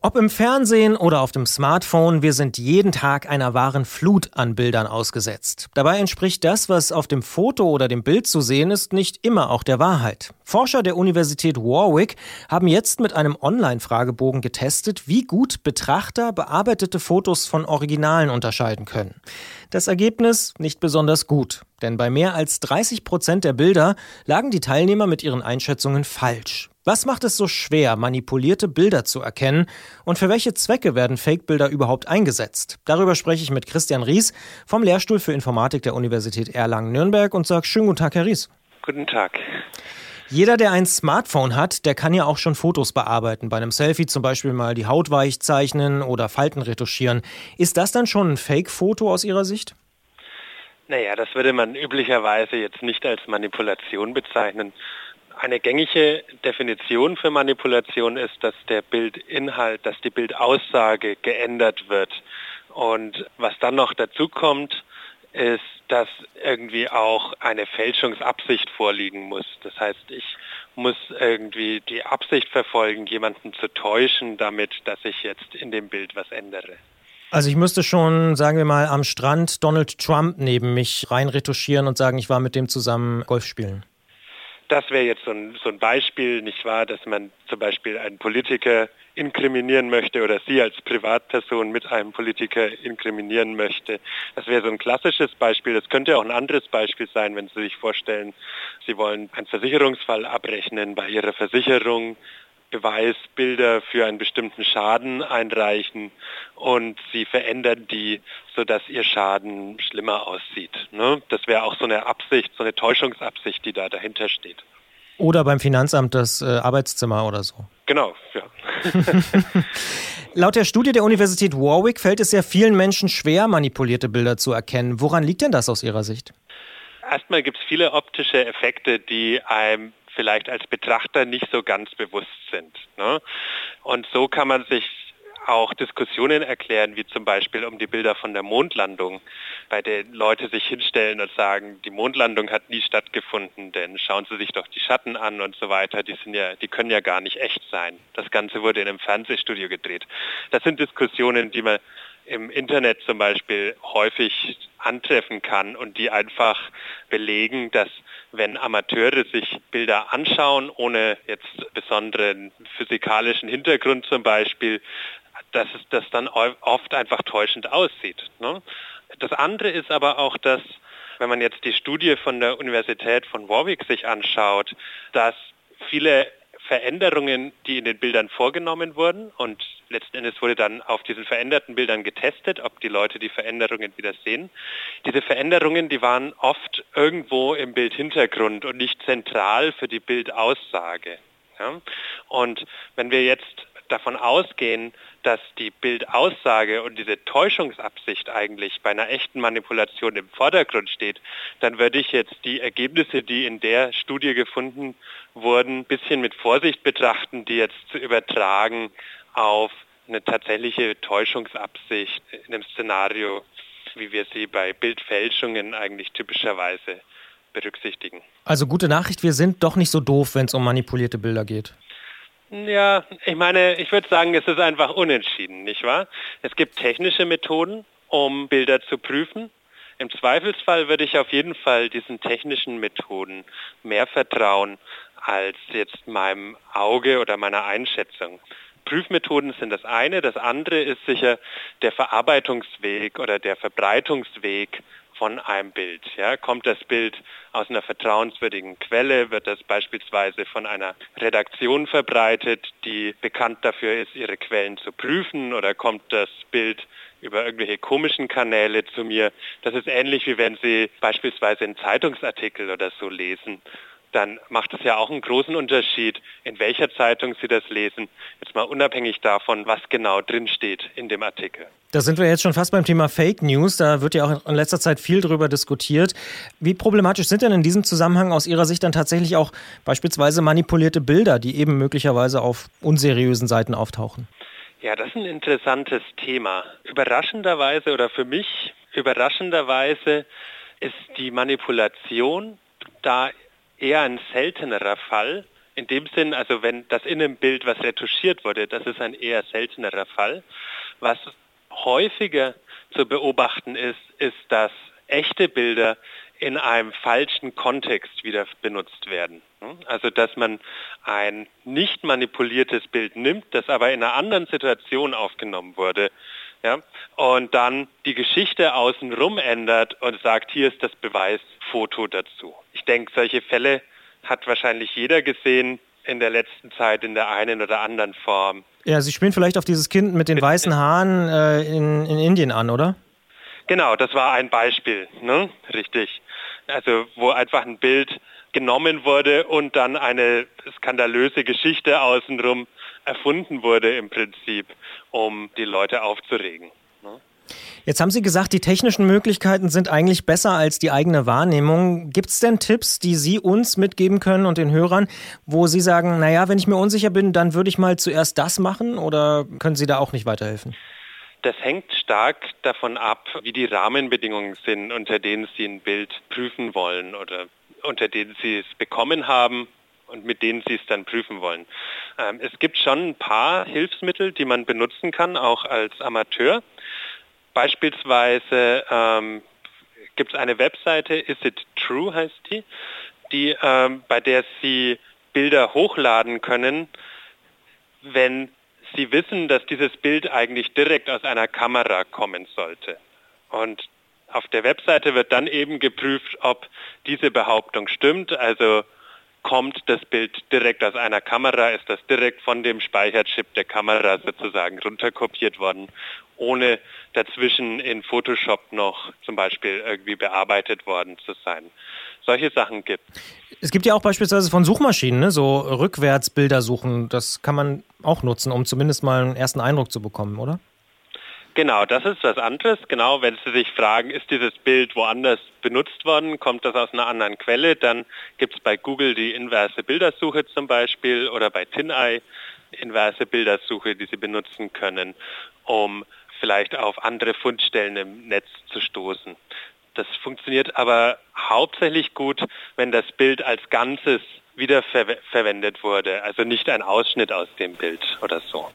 Ob im Fernsehen oder auf dem Smartphone, wir sind jeden Tag einer wahren Flut an Bildern ausgesetzt. Dabei entspricht das, was auf dem Foto oder dem Bild zu sehen ist, nicht immer auch der Wahrheit. Forscher der Universität Warwick haben jetzt mit einem Online-Fragebogen getestet, wie gut Betrachter bearbeitete Fotos von Originalen unterscheiden können. Das Ergebnis nicht besonders gut, denn bei mehr als 30 Prozent der Bilder lagen die Teilnehmer mit ihren Einschätzungen falsch. Was macht es so schwer, manipulierte Bilder zu erkennen und für welche Zwecke werden Fake-Bilder überhaupt eingesetzt? Darüber spreche ich mit Christian Ries vom Lehrstuhl für Informatik der Universität Erlangen-Nürnberg und sage schönen guten Tag, Herr Ries. Guten Tag. Jeder, der ein Smartphone hat, der kann ja auch schon Fotos bearbeiten. Bei einem Selfie zum Beispiel mal die Haut weich zeichnen oder Falten retuschieren. Ist das dann schon ein Fake-Foto aus Ihrer Sicht? Naja, das würde man üblicherweise jetzt nicht als Manipulation bezeichnen. Eine gängige Definition für Manipulation ist, dass der Bildinhalt, dass die Bildaussage geändert wird. Und was dann noch dazu kommt, ist, dass irgendwie auch eine Fälschungsabsicht vorliegen muss. Das heißt, ich muss irgendwie die Absicht verfolgen, jemanden zu täuschen, damit, dass ich jetzt in dem Bild was ändere. Also ich müsste schon, sagen wir mal, am Strand Donald Trump neben mich reinretuschieren und sagen, ich war mit dem zusammen Golf spielen das wäre jetzt so ein, so ein Beispiel, nicht wahr, dass man zum Beispiel einen Politiker inkriminieren möchte oder Sie als Privatperson mit einem Politiker inkriminieren möchte. Das wäre so ein klassisches Beispiel. Das könnte auch ein anderes Beispiel sein, wenn Sie sich vorstellen, Sie wollen einen Versicherungsfall abrechnen bei Ihrer Versicherung Beweisbilder für einen bestimmten Schaden einreichen und sie verändern die, sodass ihr Schaden schlimmer aussieht. Ne? Das wäre auch so eine Absicht, so eine Täuschungsabsicht, die da dahinter steht. Oder beim Finanzamt das äh, Arbeitszimmer oder so. Genau, ja. Laut der Studie der Universität Warwick fällt es ja vielen Menschen schwer, manipulierte Bilder zu erkennen. Woran liegt denn das aus Ihrer Sicht? Erstmal gibt es viele optische Effekte, die einem vielleicht als Betrachter nicht so ganz bewusst sind. Ne? Und so kann man sich auch Diskussionen erklären, wie zum Beispiel um die Bilder von der Mondlandung, bei denen Leute sich hinstellen und sagen, die Mondlandung hat nie stattgefunden, denn schauen Sie sich doch die Schatten an und so weiter, die sind ja, die können ja gar nicht echt sein. Das Ganze wurde in einem Fernsehstudio gedreht. Das sind Diskussionen, die man im Internet zum Beispiel häufig antreffen kann und die einfach belegen, dass wenn Amateure sich Bilder anschauen, ohne jetzt besonderen physikalischen Hintergrund zum Beispiel, dass es das dann oft einfach täuschend aussieht. Ne? Das andere ist aber auch, dass wenn man jetzt die Studie von der Universität von Warwick sich anschaut, dass viele Veränderungen, die in den Bildern vorgenommen wurden und letzten Endes wurde dann auf diesen veränderten Bildern getestet, ob die Leute die Veränderungen wieder sehen. Diese Veränderungen, die waren oft irgendwo im Bildhintergrund und nicht zentral für die Bildaussage. Ja? Und wenn wir jetzt davon ausgehen, dass die Bildaussage und diese Täuschungsabsicht eigentlich bei einer echten Manipulation im Vordergrund steht, dann würde ich jetzt die Ergebnisse, die in der Studie gefunden wurden, ein bisschen mit Vorsicht betrachten, die jetzt zu übertragen auf eine tatsächliche Täuschungsabsicht in einem Szenario, wie wir sie bei Bildfälschungen eigentlich typischerweise berücksichtigen. Also gute Nachricht, wir sind doch nicht so doof, wenn es um manipulierte Bilder geht. Ja, ich meine, ich würde sagen, es ist einfach unentschieden, nicht wahr? Es gibt technische Methoden, um Bilder zu prüfen. Im Zweifelsfall würde ich auf jeden Fall diesen technischen Methoden mehr vertrauen als jetzt meinem Auge oder meiner Einschätzung. Prüfmethoden sind das eine. Das andere ist sicher der Verarbeitungsweg oder der Verbreitungsweg von einem Bild. Ja, kommt das Bild aus einer vertrauenswürdigen Quelle, wird das beispielsweise von einer Redaktion verbreitet, die bekannt dafür ist, ihre Quellen zu prüfen, oder kommt das Bild über irgendwelche komischen Kanäle zu mir. Das ist ähnlich wie wenn Sie beispielsweise einen Zeitungsartikel oder so lesen dann macht es ja auch einen großen Unterschied, in welcher Zeitung Sie das lesen, jetzt mal unabhängig davon, was genau drinsteht in dem Artikel. Da sind wir jetzt schon fast beim Thema Fake News. Da wird ja auch in letzter Zeit viel darüber diskutiert. Wie problematisch sind denn in diesem Zusammenhang aus Ihrer Sicht dann tatsächlich auch beispielsweise manipulierte Bilder, die eben möglicherweise auf unseriösen Seiten auftauchen? Ja, das ist ein interessantes Thema. Überraschenderweise oder für mich überraschenderweise ist die Manipulation da eher ein seltenerer Fall In dem Sinn, also wenn das in einem Bild was retuschiert wurde, das ist ein eher seltenerer Fall. Was häufiger zu beobachten ist, ist, dass echte Bilder in einem falschen Kontext wieder benutzt werden. Also dass man ein nicht manipuliertes Bild nimmt, das aber in einer anderen Situation aufgenommen wurde, ja, und dann die Geschichte außenrum ändert und sagt, hier ist das Beweisfoto dazu. Ich denke, solche Fälle hat wahrscheinlich jeder gesehen in der letzten Zeit in der einen oder anderen Form. Ja, Sie spielen vielleicht auf dieses Kind mit den weißen Haaren äh, in, in Indien an, oder? Genau, das war ein Beispiel, ne? Richtig. Also wo einfach ein Bild genommen wurde und dann eine skandalöse Geschichte außenrum erfunden wurde im Prinzip, um die Leute aufzuregen. Ne? Jetzt haben Sie gesagt, die technischen Möglichkeiten sind eigentlich besser als die eigene Wahrnehmung. Gibt es denn Tipps, die Sie uns mitgeben können und den Hörern, wo Sie sagen, naja, wenn ich mir unsicher bin, dann würde ich mal zuerst das machen oder können Sie da auch nicht weiterhelfen? Das hängt stark davon ab, wie die Rahmenbedingungen sind, unter denen Sie ein Bild prüfen wollen oder unter denen Sie es bekommen haben und mit denen Sie es dann prüfen wollen. Ähm, es gibt schon ein paar Hilfsmittel, die man benutzen kann, auch als Amateur. Beispielsweise ähm, gibt es eine Webseite, Is It True heißt die, die ähm, bei der Sie Bilder hochladen können, wenn Sie wissen, dass dieses Bild eigentlich direkt aus einer Kamera kommen sollte. Und auf der Webseite wird dann eben geprüft, ob diese Behauptung stimmt. Also kommt das Bild direkt aus einer Kamera, ist das direkt von dem Speicherchip der Kamera sozusagen runterkopiert worden, ohne dazwischen in Photoshop noch zum Beispiel irgendwie bearbeitet worden zu sein. Solche Sachen gibt es. gibt ja auch beispielsweise von Suchmaschinen, ne? so Rückwärtsbilder suchen. Das kann man auch nutzen, um zumindest mal einen ersten Eindruck zu bekommen, oder? Genau, das ist was anderes. Genau, wenn Sie sich fragen, ist dieses Bild woanders benutzt worden, kommt das aus einer anderen Quelle, dann gibt es bei Google die inverse Bildersuche zum Beispiel oder bei TinEye inverse Bildersuche, die Sie benutzen können, um vielleicht auf andere Fundstellen im Netz zu stoßen. Das funktioniert aber hauptsächlich gut, wenn das Bild als Ganzes wiederverwendet wurde, also nicht ein Ausschnitt aus dem Bild oder so.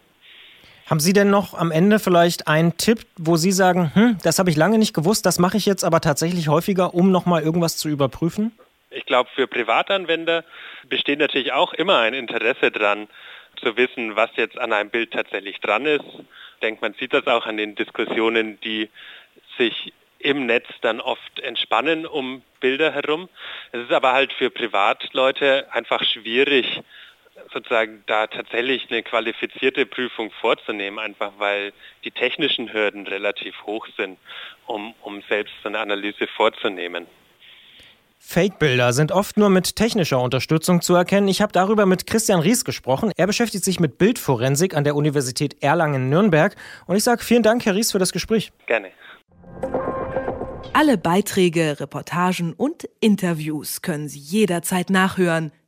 Haben Sie denn noch am Ende vielleicht einen Tipp, wo Sie sagen, hm, das habe ich lange nicht gewusst, das mache ich jetzt aber tatsächlich häufiger, um nochmal irgendwas zu überprüfen? Ich glaube, für Privatanwender besteht natürlich auch immer ein Interesse dran, zu wissen, was jetzt an einem Bild tatsächlich dran ist. Ich denke, man sieht das auch an den Diskussionen, die sich im Netz dann oft entspannen um Bilder herum. Es ist aber halt für Privatleute einfach schwierig, sozusagen da tatsächlich eine qualifizierte Prüfung vorzunehmen, einfach weil die technischen Hürden relativ hoch sind, um, um selbst so eine Analyse vorzunehmen. Fake-Bilder sind oft nur mit technischer Unterstützung zu erkennen. Ich habe darüber mit Christian Ries gesprochen. Er beschäftigt sich mit Bildforensik an der Universität Erlangen-Nürnberg. Und ich sage vielen Dank, Herr Ries, für das Gespräch. Gerne. Alle Beiträge, Reportagen und Interviews können Sie jederzeit nachhören